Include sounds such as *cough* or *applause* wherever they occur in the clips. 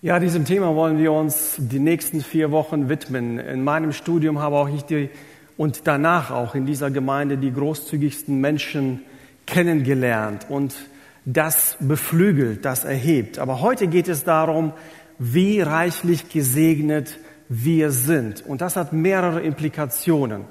Ja, diesem Thema wollen wir uns die nächsten vier Wochen widmen. In meinem Studium habe auch ich die und danach auch in dieser Gemeinde die großzügigsten Menschen kennengelernt und das beflügelt, das erhebt. Aber heute geht es darum, wie reichlich gesegnet wir sind. Und das hat mehrere Implikationen.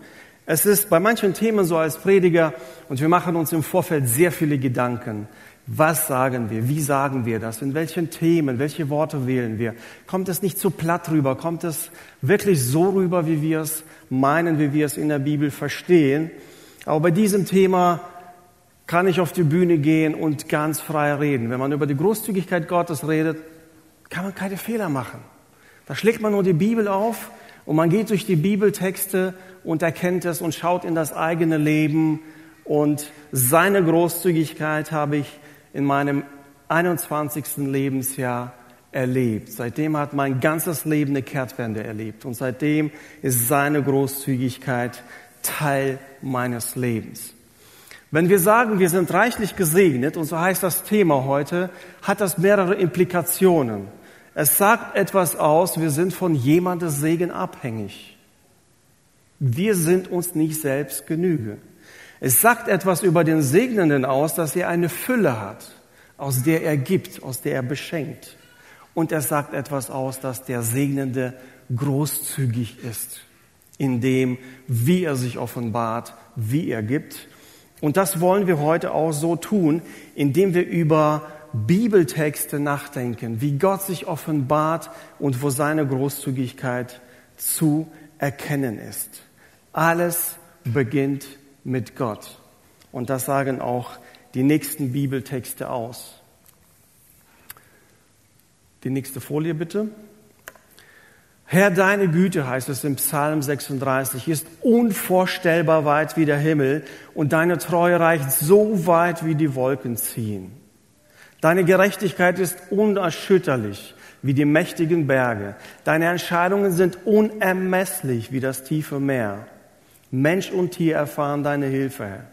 Es ist bei manchen Themen so als Prediger und wir machen uns im Vorfeld sehr viele Gedanken. Was sagen wir? Wie sagen wir das? In welchen Themen? Welche Worte wählen wir? Kommt es nicht zu platt rüber? Kommt es wirklich so rüber, wie wir es meinen, wie wir es in der Bibel verstehen? Aber bei diesem Thema kann ich auf die Bühne gehen und ganz frei reden. Wenn man über die Großzügigkeit Gottes redet, kann man keine Fehler machen. Da schlägt man nur die Bibel auf und man geht durch die Bibeltexte und erkennt es und schaut in das eigene Leben und seine Großzügigkeit habe ich in meinem 21. Lebensjahr erlebt. Seitdem hat mein ganzes Leben eine Kehrtwende erlebt und seitdem ist seine Großzügigkeit Teil meines Lebens. Wenn wir sagen, wir sind reichlich gesegnet, und so heißt das Thema heute, hat das mehrere Implikationen. Es sagt etwas aus, wir sind von jemandes Segen abhängig. Wir sind uns nicht selbst Genüge. Es sagt etwas über den Segnenden aus, dass er eine Fülle hat, aus der er gibt, aus der er beschenkt. Und es sagt etwas aus, dass der Segnende großzügig ist, in dem, wie er sich offenbart, wie er gibt. Und das wollen wir heute auch so tun, indem wir über Bibeltexte nachdenken, wie Gott sich offenbart und wo seine Großzügigkeit zu erkennen ist. Alles beginnt mit Gott. Und das sagen auch die nächsten Bibeltexte aus. Die nächste Folie bitte. Herr, deine Güte, heißt es im Psalm 36, ist unvorstellbar weit wie der Himmel und deine Treue reicht so weit wie die Wolken ziehen. Deine Gerechtigkeit ist unerschütterlich wie die mächtigen Berge. Deine Entscheidungen sind unermesslich wie das tiefe Meer. Mensch und Tier erfahren deine Hilfe, Herr.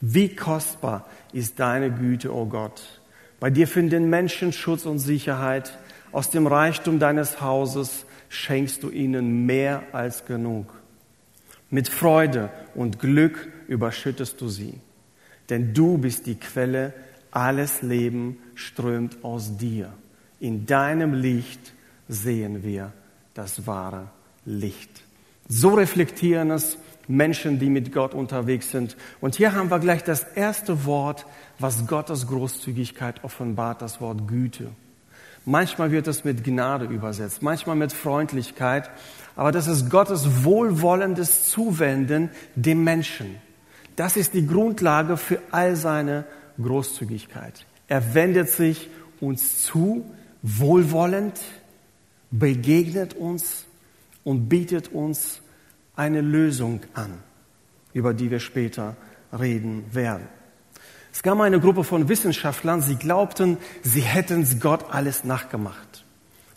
Wie kostbar ist deine Güte, o oh Gott. Bei dir finden Menschen Schutz und Sicherheit. Aus dem Reichtum deines Hauses schenkst du ihnen mehr als genug. Mit Freude und Glück überschüttest du sie. Denn du bist die Quelle, alles Leben strömt aus dir. In deinem Licht sehen wir das wahre Licht. So reflektieren es Menschen, die mit Gott unterwegs sind. Und hier haben wir gleich das erste Wort, was Gottes Großzügigkeit offenbart, das Wort Güte. Manchmal wird es mit Gnade übersetzt, manchmal mit Freundlichkeit, aber das ist Gottes wohlwollendes Zuwenden dem Menschen. Das ist die Grundlage für all seine Großzügigkeit. Er wendet sich uns zu, wohlwollend, begegnet uns und bietet uns eine Lösung an, über die wir später reden werden. Es gab eine Gruppe von Wissenschaftlern, sie glaubten, sie hätten Gott alles nachgemacht.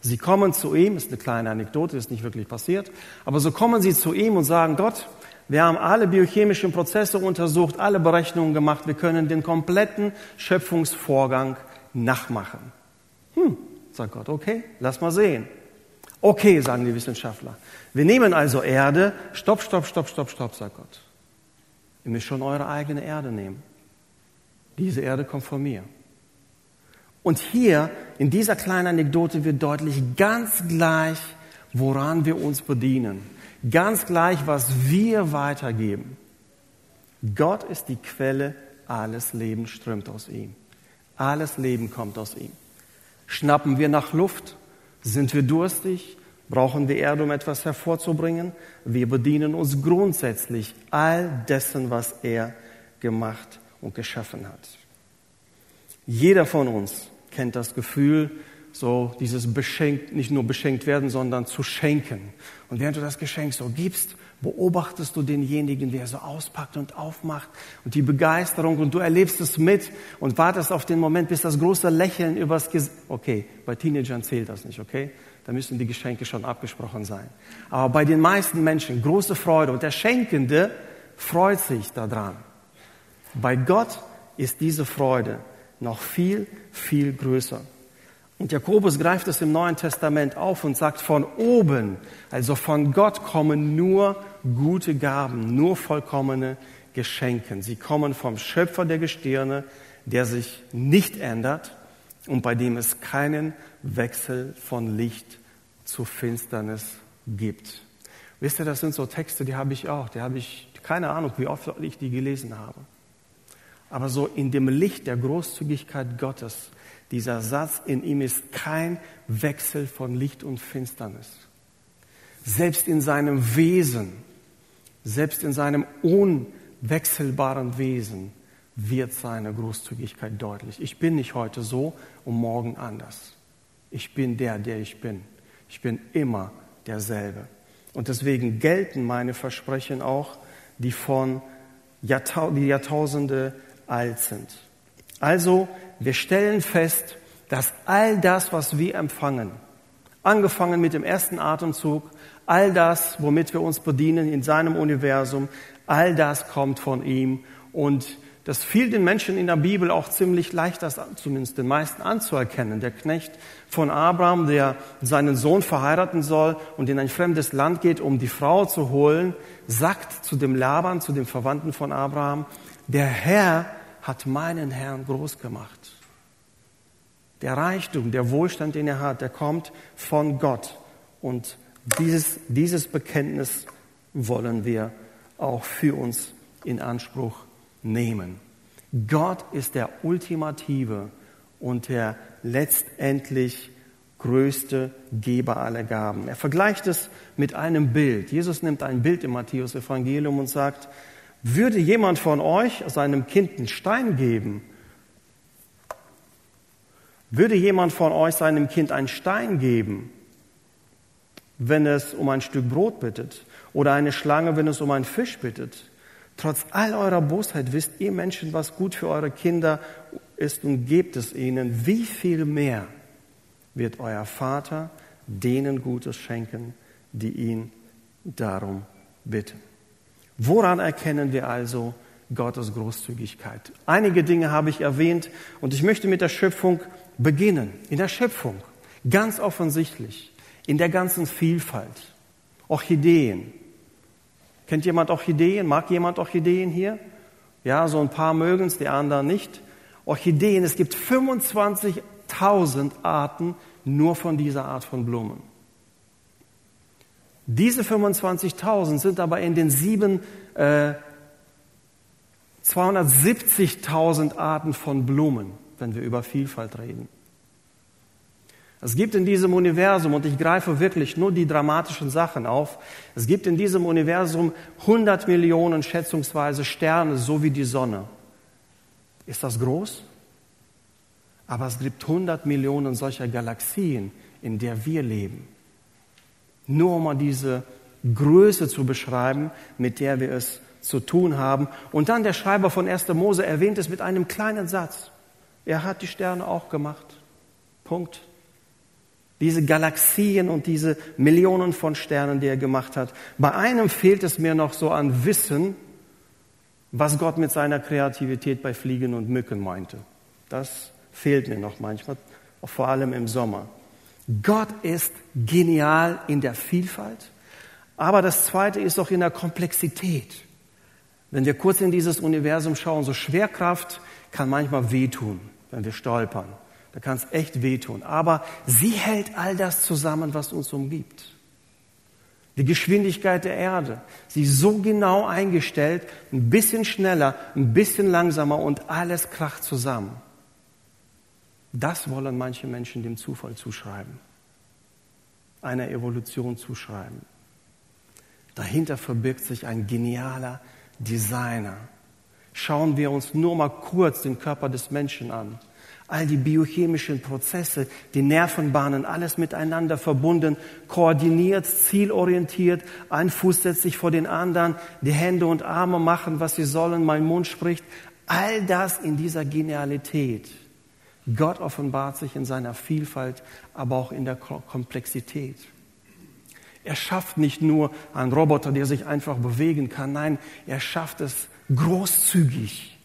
Sie kommen zu ihm, ist eine kleine Anekdote, ist nicht wirklich passiert, aber so kommen sie zu ihm und sagen, Gott, wir haben alle biochemischen Prozesse untersucht, alle Berechnungen gemacht, wir können den kompletten Schöpfungsvorgang nachmachen. Hm, sagt Gott, okay, lass mal sehen. Okay, sagen die Wissenschaftler. Wir nehmen also Erde. Stopp, stopp, stopp, stopp, stopp, sagt Gott. Ihr müsst schon eure eigene Erde nehmen. Diese Erde kommt von mir. Und hier, in dieser kleinen Anekdote wird deutlich ganz gleich, woran wir uns bedienen. Ganz gleich, was wir weitergeben. Gott ist die Quelle, alles Leben strömt aus ihm. Alles Leben kommt aus ihm. Schnappen wir nach Luft, sind wir durstig? Brauchen wir Erde, um etwas hervorzubringen? Wir bedienen uns grundsätzlich all dessen, was er gemacht und geschaffen hat. Jeder von uns kennt das Gefühl, so dieses beschenkt, nicht nur beschenkt werden, sondern zu schenken. Und während du das Geschenk so gibst, beobachtest du denjenigen, der so auspackt und aufmacht und die Begeisterung und du erlebst es mit und wartest auf den Moment, bis das große Lächeln übers Gesicht, okay, bei Teenagern zählt das nicht, okay? Da müssen die Geschenke schon abgesprochen sein. Aber bei den meisten Menschen große Freude und der Schenkende freut sich daran. Bei Gott ist diese Freude noch viel, viel größer. Und Jakobus greift es im Neuen Testament auf und sagt, von oben, also von Gott kommen nur gute Gaben, nur vollkommene Geschenke. Sie kommen vom Schöpfer der Gestirne, der sich nicht ändert und bei dem es keinen Wechsel von Licht zu Finsternis gibt. Wisst ihr, das sind so Texte, die habe ich auch, die habe ich, keine Ahnung, wie oft ich die gelesen habe. Aber so in dem Licht der Großzügigkeit Gottes dieser Satz, in ihm ist kein Wechsel von Licht und Finsternis. Selbst in seinem Wesen, selbst in seinem unwechselbaren Wesen wird seine Großzügigkeit deutlich. Ich bin nicht heute so und morgen anders. Ich bin der, der ich bin. Ich bin immer derselbe. Und deswegen gelten meine Versprechen auch, die von Jahrtau die Jahrtausende alt sind. Also wir stellen fest, dass all das, was wir empfangen, angefangen mit dem ersten Atemzug, all das, womit wir uns bedienen in seinem Universum, all das kommt von ihm. Und das fiel den Menschen in der Bibel auch ziemlich leicht, das zumindest den meisten anzuerkennen. Der Knecht von Abraham, der seinen Sohn verheiraten soll und in ein fremdes Land geht, um die Frau zu holen, sagt zu dem Laban, zu dem Verwandten von Abraham, der Herr hat meinen Herrn groß gemacht. Der Reichtum, der Wohlstand, den er hat, der kommt von Gott. Und dieses, dieses Bekenntnis wollen wir auch für uns in Anspruch nehmen. Gott ist der ultimative und der letztendlich größte Geber aller Gaben. Er vergleicht es mit einem Bild. Jesus nimmt ein Bild im Matthäus Evangelium und sagt, würde jemand von euch seinem Kind einen Stein geben, würde jemand von euch seinem Kind einen Stein geben, wenn es um ein Stück Brot bittet, oder eine Schlange, wenn es um einen Fisch bittet? Trotz all eurer Bosheit wisst ihr Menschen, was gut für eure Kinder ist und gebt es ihnen. Wie viel mehr wird euer Vater denen Gutes schenken, die ihn darum bitten? Woran erkennen wir also Gottes Großzügigkeit? Einige Dinge habe ich erwähnt und ich möchte mit der Schöpfung beginnen. In der Schöpfung, ganz offensichtlich, in der ganzen Vielfalt. Orchideen. Kennt jemand Orchideen? Mag jemand Orchideen hier? Ja, so ein paar mögen es, die anderen nicht. Orchideen, es gibt 25.000 Arten nur von dieser Art von Blumen. Diese 25.000 sind aber in den sieben äh, 270.000 Arten von Blumen, wenn wir über Vielfalt reden. Es gibt in diesem Universum, und ich greife wirklich nur die dramatischen Sachen auf, es gibt in diesem Universum 100 Millionen schätzungsweise Sterne, so wie die Sonne. Ist das groß? Aber es gibt 100 Millionen solcher Galaxien, in der wir leben. Nur um mal diese Größe zu beschreiben, mit der wir es zu tun haben. Und dann der Schreiber von 1. Mose erwähnt es mit einem kleinen Satz. Er hat die Sterne auch gemacht. Punkt. Diese Galaxien und diese Millionen von Sternen, die er gemacht hat. Bei einem fehlt es mir noch so an Wissen, was Gott mit seiner Kreativität bei Fliegen und Mücken meinte. Das fehlt mir noch manchmal, vor allem im Sommer. Gott ist genial in der Vielfalt, aber das Zweite ist auch in der Komplexität. Wenn wir kurz in dieses Universum schauen, so Schwerkraft kann manchmal wehtun, wenn wir stolpern. Da kann es echt wehtun. Aber sie hält all das zusammen, was uns umgibt. Die Geschwindigkeit der Erde, sie ist so genau eingestellt, ein bisschen schneller, ein bisschen langsamer und alles kracht zusammen. Das wollen manche Menschen dem Zufall zuschreiben, einer Evolution zuschreiben. Dahinter verbirgt sich ein genialer Designer. Schauen wir uns nur mal kurz den Körper des Menschen an. All die biochemischen Prozesse, die Nervenbahnen, alles miteinander verbunden, koordiniert, zielorientiert. Ein Fuß setzt sich vor den anderen, die Hände und Arme machen, was sie sollen, mein Mund spricht. All das in dieser Genialität. Gott offenbart sich in seiner Vielfalt, aber auch in der Komplexität. Er schafft nicht nur einen Roboter, der sich einfach bewegen kann, nein, er schafft es großzügig.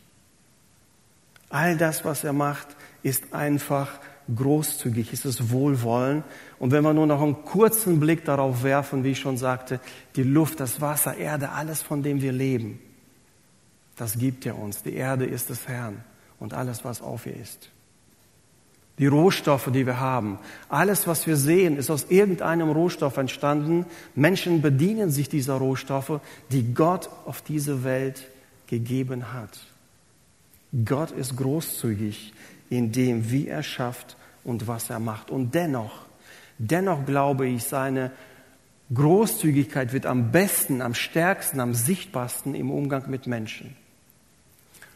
All das, was er macht, ist einfach großzügig, ist es Wohlwollen. Und wenn wir nur noch einen kurzen Blick darauf werfen, wie ich schon sagte, die Luft, das Wasser, Erde, alles, von dem wir leben, das gibt er uns. Die Erde ist des Herrn und alles, was auf ihr ist. Die Rohstoffe, die wir haben, alles, was wir sehen, ist aus irgendeinem Rohstoff entstanden. Menschen bedienen sich dieser Rohstoffe, die Gott auf diese Welt gegeben hat. Gott ist großzügig in dem, wie er schafft und was er macht. Und dennoch, dennoch glaube ich, seine Großzügigkeit wird am besten, am stärksten, am sichtbarsten im Umgang mit Menschen.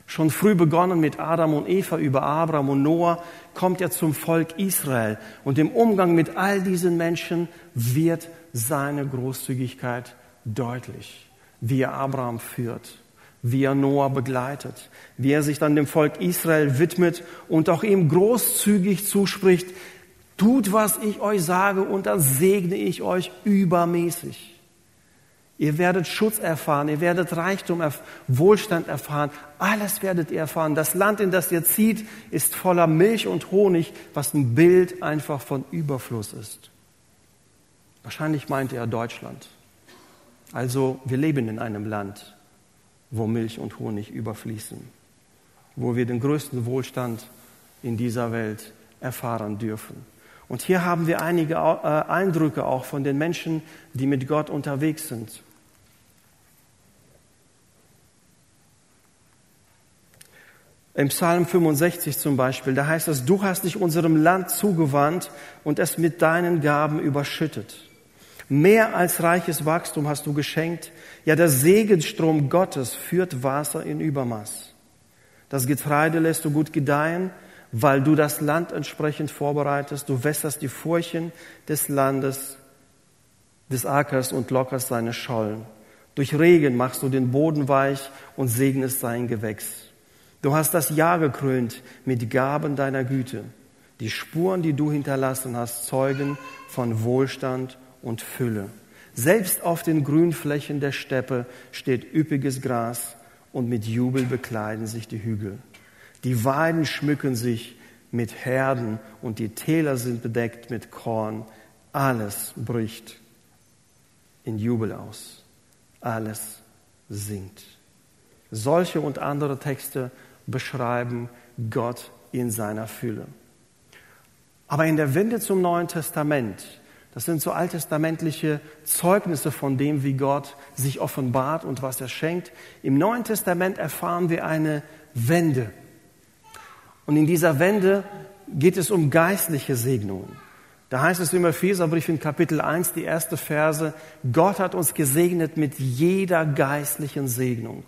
Schon früh begonnen mit Adam und Eva über Abraham und Noah, kommt er zum Volk Israel. Und im Umgang mit all diesen Menschen wird seine Großzügigkeit deutlich, wie er Abraham führt, wie er Noah begleitet, wie er sich dann dem Volk Israel widmet und auch ihm großzügig zuspricht, tut, was ich euch sage und dann segne ich euch übermäßig. Ihr werdet Schutz erfahren, ihr werdet Reichtum, Wohlstand erfahren, alles werdet ihr erfahren. Das Land, in das ihr zieht, ist voller Milch und Honig, was ein Bild einfach von Überfluss ist. Wahrscheinlich meinte er Deutschland. Also wir leben in einem Land, wo Milch und Honig überfließen, wo wir den größten Wohlstand in dieser Welt erfahren dürfen. Und hier haben wir einige äh, Eindrücke auch von den Menschen, die mit Gott unterwegs sind. Im Psalm 65 zum Beispiel, da heißt es, du hast dich unserem Land zugewandt und es mit deinen Gaben überschüttet. Mehr als reiches Wachstum hast du geschenkt. Ja, der Segenstrom Gottes führt Wasser in Übermaß. Das Getreide lässt du gut gedeihen, weil du das Land entsprechend vorbereitest. Du wässerst die Furchen des Landes, des Ackers und lockerst seine Schollen. Durch Regen machst du den Boden weich und segnest sein Gewächs. Du hast das Jahr gekrönt mit Gaben deiner Güte. Die Spuren, die du hinterlassen hast, zeugen von Wohlstand und Fülle. Selbst auf den Grünflächen der Steppe steht üppiges Gras und mit Jubel bekleiden sich die Hügel. Die Weiden schmücken sich mit Herden und die Täler sind bedeckt mit Korn. Alles bricht in Jubel aus. Alles singt. Solche und andere Texte beschreiben Gott in seiner Fülle. Aber in der Wende zum Neuen Testament, das sind so alttestamentliche Zeugnisse von dem, wie Gott sich offenbart und was er schenkt. Im Neuen Testament erfahren wir eine Wende. Und in dieser Wende geht es um geistliche Segnungen. Da heißt es im Epheserbrief in Kapitel 1, die erste Verse, Gott hat uns gesegnet mit jeder geistlichen Segnung.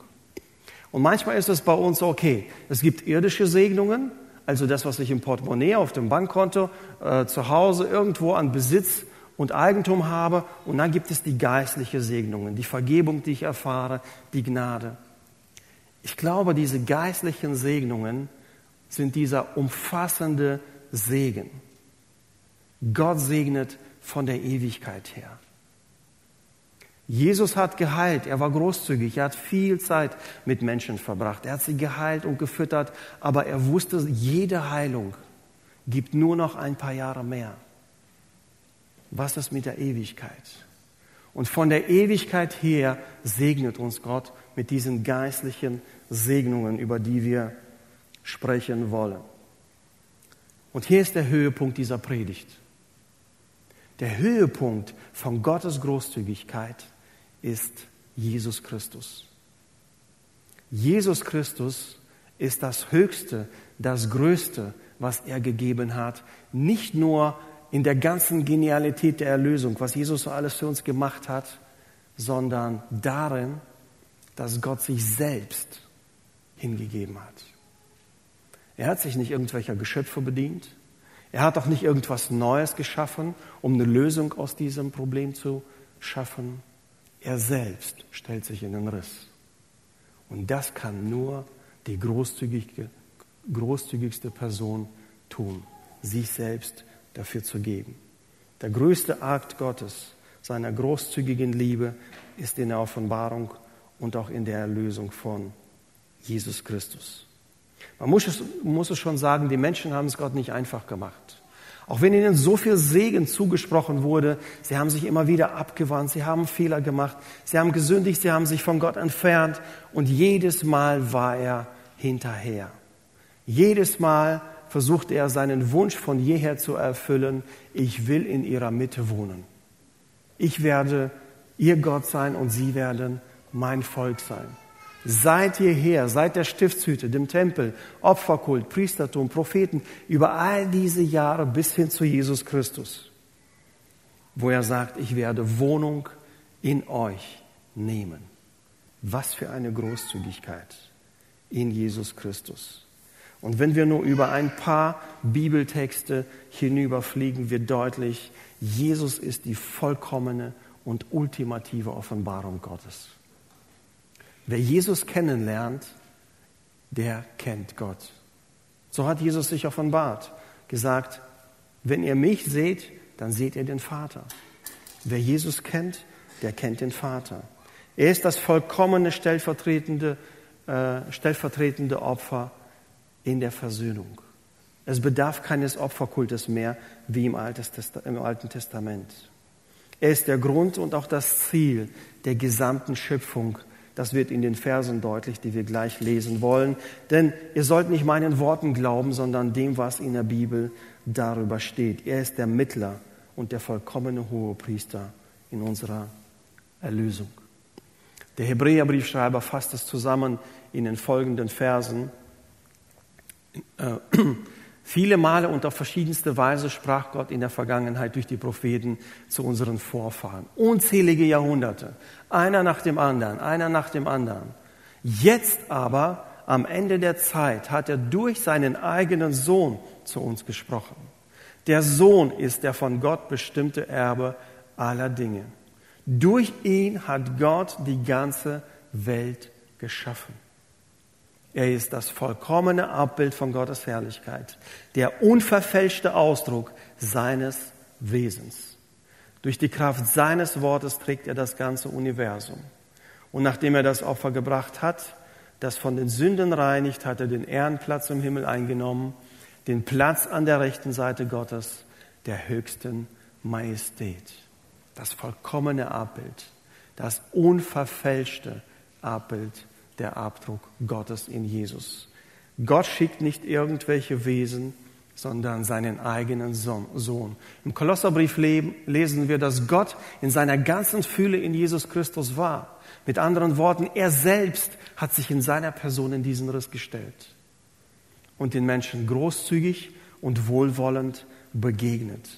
Und manchmal ist es bei uns okay. Es gibt irdische Segnungen, also das, was ich im Portemonnaie, auf dem Bankkonto, äh, zu Hause irgendwo an Besitz und Eigentum habe. Und dann gibt es die geistliche Segnungen, die Vergebung, die ich erfahre, die Gnade. Ich glaube, diese geistlichen Segnungen sind dieser umfassende Segen. Gott segnet von der Ewigkeit her. Jesus hat geheilt, er war großzügig, er hat viel Zeit mit Menschen verbracht, er hat sie geheilt und gefüttert, aber er wusste, jede Heilung gibt nur noch ein paar Jahre mehr. Was ist mit der Ewigkeit? Und von der Ewigkeit her segnet uns Gott mit diesen geistlichen Segnungen, über die wir sprechen wollen. Und hier ist der Höhepunkt dieser Predigt. Der Höhepunkt von Gottes Großzügigkeit ist Jesus Christus. Jesus Christus ist das Höchste, das Größte, was er gegeben hat. Nicht nur in der ganzen Genialität der Erlösung, was Jesus so alles für uns gemacht hat, sondern darin, dass Gott sich selbst hingegeben hat. Er hat sich nicht irgendwelcher Geschöpfe bedient. Er hat auch nicht irgendwas Neues geschaffen, um eine Lösung aus diesem Problem zu schaffen. Er selbst stellt sich in den Riss. Und das kann nur die großzügige, großzügigste Person tun, sich selbst dafür zu geben. Der größte Akt Gottes, seiner großzügigen Liebe, ist in der Offenbarung und auch in der Erlösung von Jesus Christus. Man muss es, muss es schon sagen, die Menschen haben es Gott nicht einfach gemacht. Auch wenn ihnen so viel Segen zugesprochen wurde, sie haben sich immer wieder abgewandt, sie haben Fehler gemacht, sie haben gesündigt, sie haben sich von Gott entfernt und jedes Mal war er hinterher. Jedes Mal versuchte er seinen Wunsch von jeher zu erfüllen, ich will in ihrer Mitte wohnen. Ich werde ihr Gott sein und sie werden mein Volk sein. Seit jeher, seit der Stiftshütte, dem Tempel, Opferkult, Priestertum, Propheten, über all diese Jahre bis hin zu Jesus Christus, wo er sagt, ich werde Wohnung in euch nehmen. Was für eine Großzügigkeit in Jesus Christus. Und wenn wir nur über ein paar Bibeltexte hinüberfliegen, wird deutlich, Jesus ist die vollkommene und ultimative Offenbarung Gottes. Wer Jesus kennenlernt, der kennt Gott. So hat Jesus sich offenbart, gesagt, wenn ihr mich seht, dann seht ihr den Vater. Wer Jesus kennt, der kennt den Vater. Er ist das vollkommene stellvertretende, äh, stellvertretende Opfer in der Versöhnung. Es bedarf keines Opferkultes mehr wie im Alten Testament. Er ist der Grund und auch das Ziel der gesamten Schöpfung das wird in den Versen deutlich, die wir gleich lesen wollen. Denn ihr sollt nicht meinen Worten glauben, sondern dem, was in der Bibel darüber steht. Er ist der Mittler und der vollkommene Hohepriester in unserer Erlösung. Der Hebräerbriefschreiber fasst es zusammen in den folgenden Versen. *clears throat* Viele Male und auf verschiedenste Weise sprach Gott in der Vergangenheit durch die Propheten zu unseren Vorfahren. Unzählige Jahrhunderte. Einer nach dem anderen, einer nach dem anderen. Jetzt aber, am Ende der Zeit, hat er durch seinen eigenen Sohn zu uns gesprochen. Der Sohn ist der von Gott bestimmte Erbe aller Dinge. Durch ihn hat Gott die ganze Welt geschaffen. Er ist das vollkommene Abbild von Gottes Herrlichkeit, der unverfälschte Ausdruck seines Wesens. Durch die Kraft seines Wortes trägt er das ganze Universum. Und nachdem er das Opfer gebracht hat, das von den Sünden reinigt, hat er den Ehrenplatz im Himmel eingenommen, den Platz an der rechten Seite Gottes, der höchsten Majestät. Das vollkommene Abbild, das unverfälschte Abbild der Abdruck Gottes in Jesus. Gott schickt nicht irgendwelche Wesen, sondern seinen eigenen Sohn. Im Kolosserbrief lesen wir, dass Gott in seiner ganzen Fülle in Jesus Christus war. Mit anderen Worten, er selbst hat sich in seiner Person in diesen Riss gestellt und den Menschen großzügig und wohlwollend begegnet.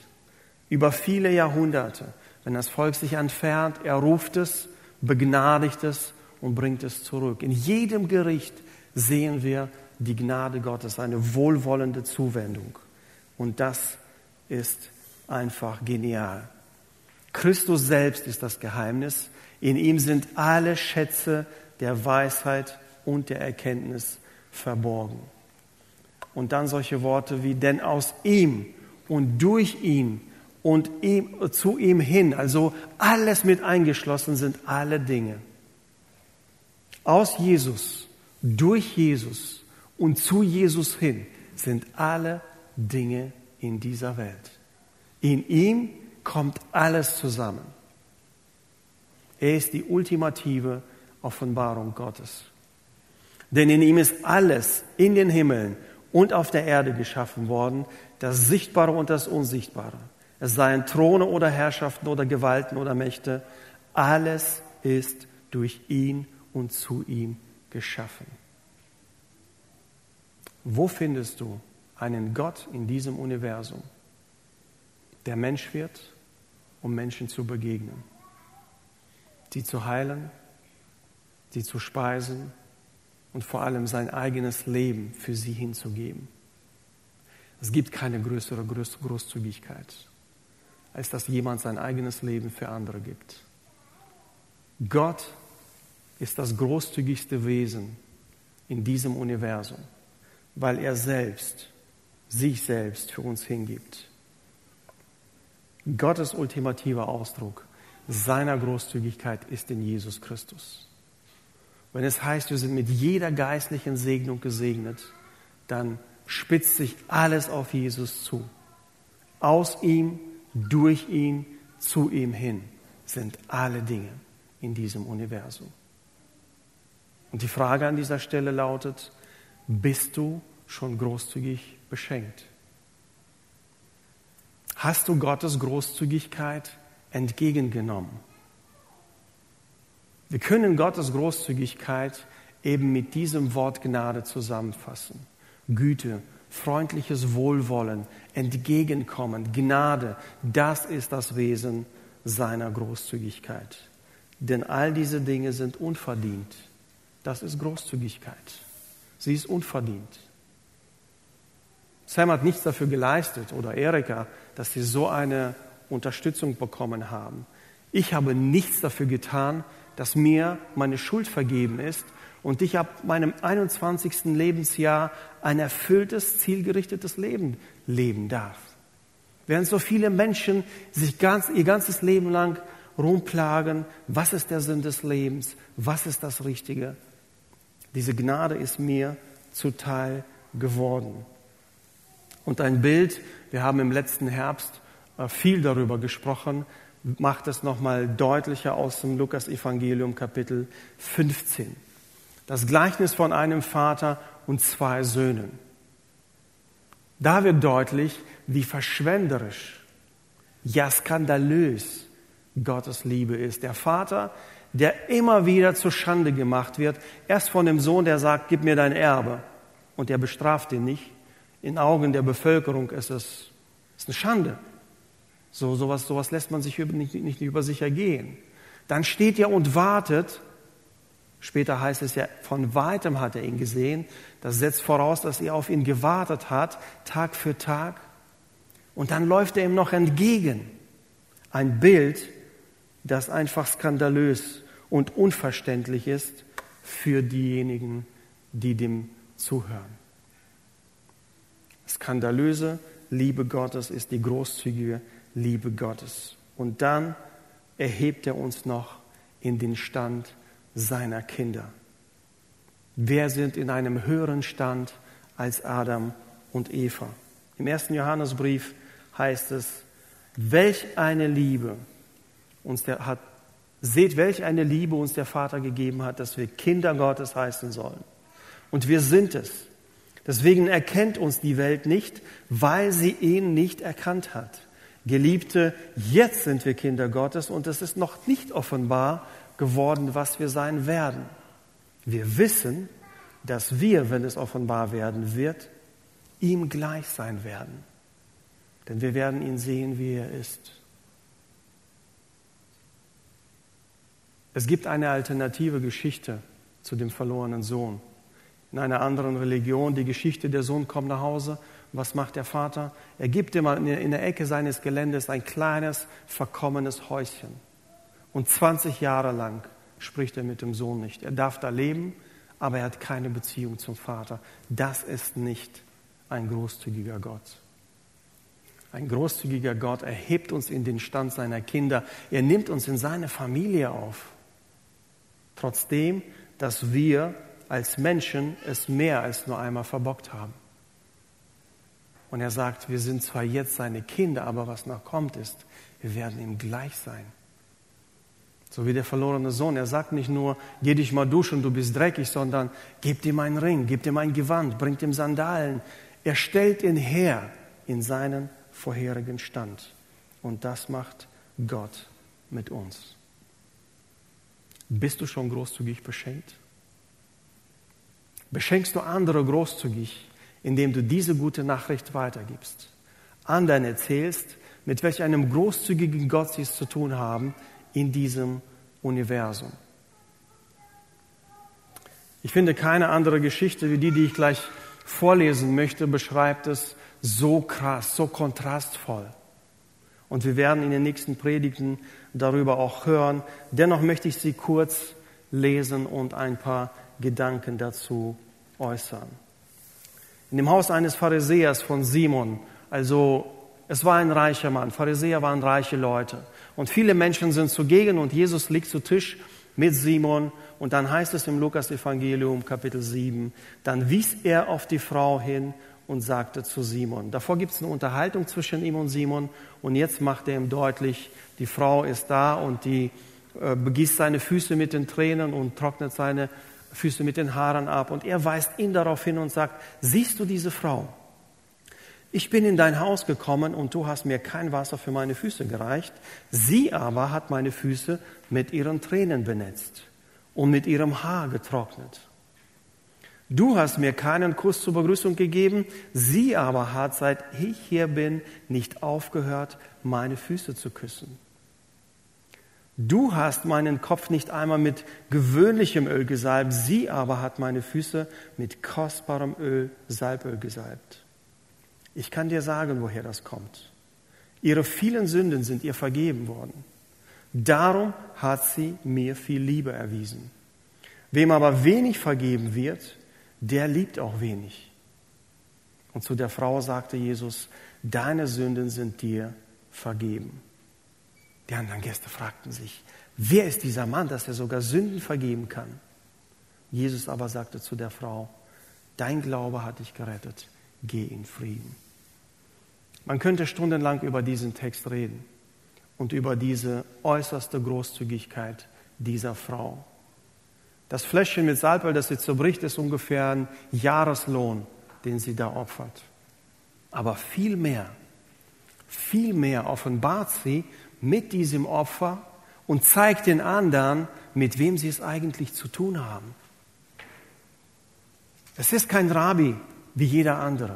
Über viele Jahrhunderte, wenn das Volk sich entfernt, er ruft es, begnadigt es und bringt es zurück. In jedem Gericht sehen wir die Gnade Gottes, eine wohlwollende Zuwendung. Und das ist einfach genial. Christus selbst ist das Geheimnis. In ihm sind alle Schätze der Weisheit und der Erkenntnis verborgen. Und dann solche Worte wie, denn aus ihm und durch ihn und ihm, zu ihm hin, also alles mit eingeschlossen sind alle Dinge aus Jesus, durch Jesus und zu Jesus hin sind alle Dinge in dieser Welt. In ihm kommt alles zusammen. Er ist die ultimative Offenbarung Gottes. Denn in ihm ist alles in den Himmeln und auf der Erde geschaffen worden, das Sichtbare und das Unsichtbare. Es seien Throne oder Herrschaften oder Gewalten oder Mächte, alles ist durch ihn und zu ihm geschaffen. Wo findest du einen Gott in diesem Universum, der Mensch wird, um Menschen zu begegnen, sie zu heilen, sie zu speisen und vor allem sein eigenes Leben für sie hinzugeben? Es gibt keine größere Großzügigkeit, als dass jemand sein eigenes Leben für andere gibt. Gott ist das großzügigste Wesen in diesem Universum, weil er selbst sich selbst für uns hingibt. Gottes ultimativer Ausdruck seiner Großzügigkeit ist in Jesus Christus. Wenn es heißt, wir sind mit jeder geistlichen Segnung gesegnet, dann spitzt sich alles auf Jesus zu. Aus ihm, durch ihn, zu ihm hin sind alle Dinge in diesem Universum. Und die Frage an dieser Stelle lautet, bist du schon großzügig beschenkt? Hast du Gottes Großzügigkeit entgegengenommen? Wir können Gottes Großzügigkeit eben mit diesem Wort Gnade zusammenfassen. Güte, freundliches Wohlwollen, Entgegenkommen, Gnade, das ist das Wesen seiner Großzügigkeit. Denn all diese Dinge sind unverdient. Das ist Großzügigkeit. Sie ist unverdient. Sam hat nichts dafür geleistet oder Erika, dass sie so eine Unterstützung bekommen haben. Ich habe nichts dafür getan, dass mir meine Schuld vergeben ist und ich ab meinem 21. Lebensjahr ein erfülltes, zielgerichtetes Leben leben darf. Während so viele Menschen sich ganz, ihr ganzes Leben lang rumplagen, was ist der Sinn des Lebens, was ist das Richtige. Diese Gnade ist mir zuteil geworden. Und ein Bild, wir haben im letzten Herbst äh, viel darüber gesprochen, macht es nochmal deutlicher aus dem Lukas-Evangelium Kapitel 15. Das Gleichnis von einem Vater und zwei Söhnen. Da wird deutlich, wie verschwenderisch, ja skandalös Gottes Liebe ist. Der Vater, der immer wieder zur Schande gemacht wird, erst von dem Sohn, der sagt, gib mir dein Erbe, und der bestraft ihn nicht. In Augen der Bevölkerung ist es ist eine Schande. So sowas, sowas lässt man sich nicht, nicht über sich ergehen. Dann steht er und wartet. Später heißt es ja, von weitem hat er ihn gesehen. Das setzt voraus, dass er auf ihn gewartet hat, Tag für Tag. Und dann läuft er ihm noch entgegen. Ein Bild, das einfach skandalös und unverständlich ist für diejenigen, die dem zuhören. Skandalöse Liebe Gottes ist die großzügige Liebe Gottes. Und dann erhebt er uns noch in den Stand seiner Kinder. Wir sind in einem höheren Stand als Adam und Eva. Im ersten Johannesbrief heißt es, welch eine Liebe uns der hat, seht, welch eine Liebe uns der Vater gegeben hat, dass wir Kinder Gottes heißen sollen. Und wir sind es. Deswegen erkennt uns die Welt nicht, weil sie ihn nicht erkannt hat. Geliebte, jetzt sind wir Kinder Gottes und es ist noch nicht offenbar geworden, was wir sein werden. Wir wissen, dass wir, wenn es offenbar werden wird, ihm gleich sein werden. Denn wir werden ihn sehen, wie er ist. Es gibt eine alternative Geschichte zu dem verlorenen Sohn. In einer anderen Religion, die Geschichte, der Sohn kommt nach Hause was macht der Vater? Er gibt ihm in der Ecke seines Geländes ein kleines, verkommenes Häuschen. Und 20 Jahre lang spricht er mit dem Sohn nicht. Er darf da leben, aber er hat keine Beziehung zum Vater. Das ist nicht ein großzügiger Gott. Ein großzügiger Gott erhebt uns in den Stand seiner Kinder. Er nimmt uns in seine Familie auf. Trotzdem, dass wir als Menschen es mehr als nur einmal verbockt haben. Und er sagt, wir sind zwar jetzt seine Kinder, aber was noch kommt ist, wir werden ihm gleich sein. So wie der verlorene Sohn. Er sagt nicht nur, geh dich mal duschen, du bist dreckig, sondern gebt ihm einen Ring, gebt ihm ein Gewand, bringt ihm Sandalen. Er stellt ihn her in seinen vorherigen Stand. Und das macht Gott mit uns. Bist du schon großzügig beschenkt? Beschenkst du andere großzügig? indem du diese gute Nachricht weitergibst, anderen erzählst, mit welch einem großzügigen Gott sie es zu tun haben in diesem Universum. Ich finde, keine andere Geschichte wie die, die ich gleich vorlesen möchte, beschreibt es so krass, so kontrastvoll. Und wir werden in den nächsten Predigten darüber auch hören. Dennoch möchte ich sie kurz lesen und ein paar Gedanken dazu äußern in dem Haus eines Pharisäers von Simon. Also es war ein reicher Mann. Pharisäer waren reiche Leute. Und viele Menschen sind zugegen und Jesus liegt zu Tisch mit Simon. Und dann heißt es im Lukas-Evangelium, Kapitel 7, dann wies er auf die Frau hin und sagte zu Simon. Davor gibt es eine Unterhaltung zwischen ihm und Simon. Und jetzt macht er ihm deutlich, die Frau ist da und die äh, begießt seine Füße mit den Tränen und trocknet seine Füße mit den Haaren ab. Und er weist ihn darauf hin und sagt, siehst du diese Frau? Ich bin in dein Haus gekommen und du hast mir kein Wasser für meine Füße gereicht. Sie aber hat meine Füße mit ihren Tränen benetzt und mit ihrem Haar getrocknet. Du hast mir keinen Kuss zur Begrüßung gegeben, sie aber hat, seit ich hier bin, nicht aufgehört, meine Füße zu küssen. Du hast meinen Kopf nicht einmal mit gewöhnlichem Öl gesalbt, sie aber hat meine Füße mit kostbarem Öl, Salböl gesalbt. Ich kann dir sagen, woher das kommt. Ihre vielen Sünden sind ihr vergeben worden. Darum hat sie mir viel Liebe erwiesen. Wem aber wenig vergeben wird, der liebt auch wenig. Und zu der Frau sagte Jesus, deine Sünden sind dir vergeben. Die anderen Gäste fragten sich, wer ist dieser Mann, dass er sogar Sünden vergeben kann? Jesus aber sagte zu der Frau, dein Glaube hat dich gerettet geh in Frieden. Man könnte stundenlang über diesen Text reden und über diese äußerste Großzügigkeit dieser Frau. Das Fläschchen mit Salböl, das sie zerbricht, ist ungefähr ein Jahreslohn, den sie da opfert. Aber viel mehr, viel mehr offenbart sie mit diesem Opfer und zeigt den anderen, mit wem sie es eigentlich zu tun haben. Es ist kein Rabbi, wie jeder andere.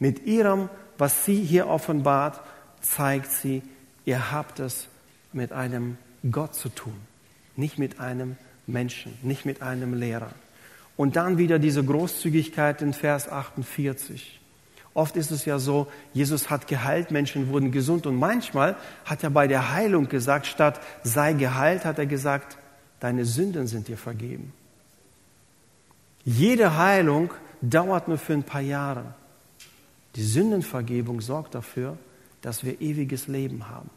Mit ihrem, was sie hier offenbart, zeigt sie, ihr habt es mit einem Gott zu tun, nicht mit einem Menschen, nicht mit einem Lehrer. Und dann wieder diese Großzügigkeit in Vers 48. Oft ist es ja so, Jesus hat geheilt, Menschen wurden gesund und manchmal hat er bei der Heilung gesagt, statt sei geheilt, hat er gesagt, deine Sünden sind dir vergeben. Jede Heilung dauert nur für ein paar Jahre. Die Sündenvergebung sorgt dafür, dass wir ewiges Leben haben.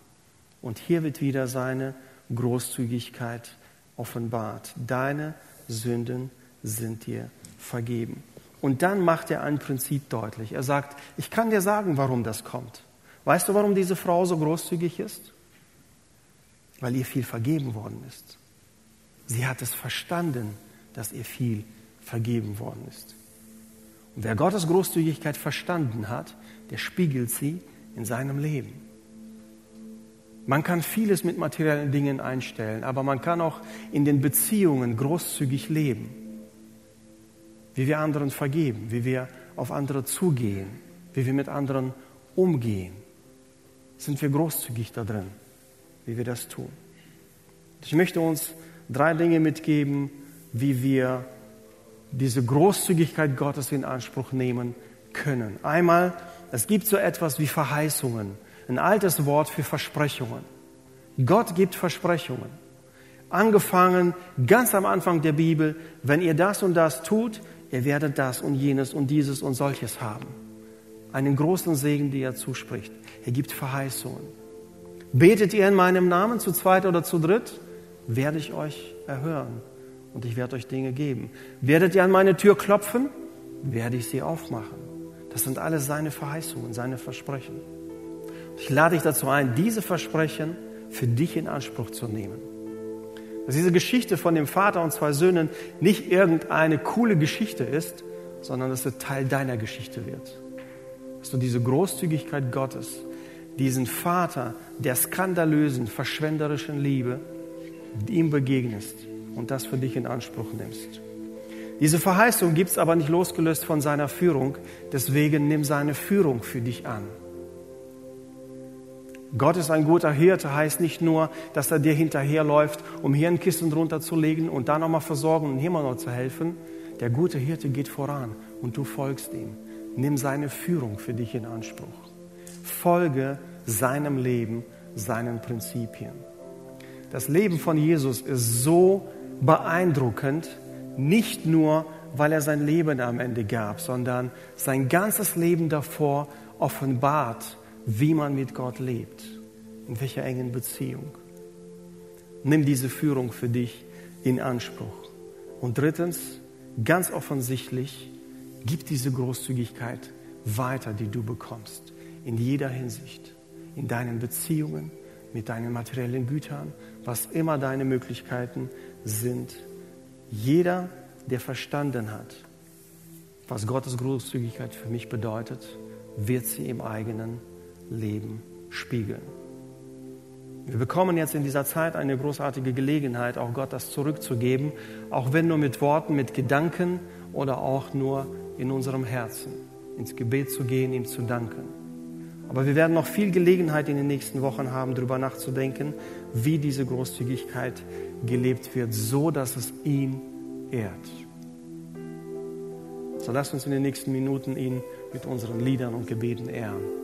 Und hier wird wieder seine Großzügigkeit offenbart. Deine Sünden sind dir vergeben. Und dann macht er ein Prinzip deutlich. Er sagt, ich kann dir sagen, warum das kommt. Weißt du, warum diese Frau so großzügig ist? Weil ihr viel vergeben worden ist. Sie hat es verstanden, dass ihr viel vergeben worden ist. Und wer Gottes Großzügigkeit verstanden hat, der spiegelt sie in seinem Leben. Man kann vieles mit materiellen Dingen einstellen, aber man kann auch in den Beziehungen großzügig leben. Wie wir anderen vergeben, wie wir auf andere zugehen, wie wir mit anderen umgehen. Sind wir großzügig da drin, wie wir das tun. Ich möchte uns drei Dinge mitgeben, wie wir diese Großzügigkeit Gottes in Anspruch nehmen können. Einmal, es gibt so etwas wie Verheißungen, ein altes Wort für Versprechungen. Gott gibt Versprechungen. Angefangen ganz am Anfang der Bibel, wenn ihr das und das tut, ihr werdet das und jenes und dieses und solches haben. Einen großen Segen, den er zuspricht. Er gibt Verheißungen. Betet ihr in meinem Namen zu zweit oder zu dritt, werde ich euch erhören und ich werde euch Dinge geben. Werdet ihr an meine Tür klopfen, werde ich sie aufmachen. Das sind alles seine Verheißungen, seine Versprechen. Ich lade dich dazu ein, diese Versprechen für dich in Anspruch zu nehmen. Dass diese Geschichte von dem Vater und zwei Söhnen nicht irgendeine coole Geschichte ist, sondern dass es Teil deiner Geschichte wird. Dass du diese Großzügigkeit Gottes, diesen Vater der skandalösen, verschwenderischen Liebe, ihm begegnest und das für dich in Anspruch nimmst. Diese Verheißung gibt es aber nicht losgelöst von seiner Führung, deswegen nimm seine Führung für dich an. Gott ist ein guter Hirte, heißt nicht nur, dass er dir hinterherläuft, um hier ein Kissen drunter zu legen und da nochmal versorgen und hier noch zu helfen. Der gute Hirte geht voran und du folgst ihm. Nimm seine Führung für dich in Anspruch. Folge seinem Leben, seinen Prinzipien. Das Leben von Jesus ist so beeindruckend, nicht nur, weil er sein Leben am Ende gab, sondern sein ganzes Leben davor offenbart, wie man mit Gott lebt, in welcher engen Beziehung. Nimm diese Führung für dich, in Anspruch. Und drittens, ganz offensichtlich, gib diese Großzügigkeit weiter, die du bekommst, in jeder Hinsicht, in deinen Beziehungen, mit deinen materiellen Gütern, was immer deine Möglichkeiten sind. Jeder, der verstanden hat, was Gottes Großzügigkeit für mich bedeutet, wird sie im eigenen Leben spiegeln. Wir bekommen jetzt in dieser Zeit eine großartige Gelegenheit, auch Gott das zurückzugeben, auch wenn nur mit Worten, mit Gedanken oder auch nur in unserem Herzen, ins Gebet zu gehen, ihm zu danken. Aber wir werden noch viel Gelegenheit in den nächsten Wochen haben, darüber nachzudenken, wie diese Großzügigkeit gelebt wird, so dass es ihn ehrt. So lasst uns in den nächsten Minuten ihn mit unseren Liedern und Gebeten ehren.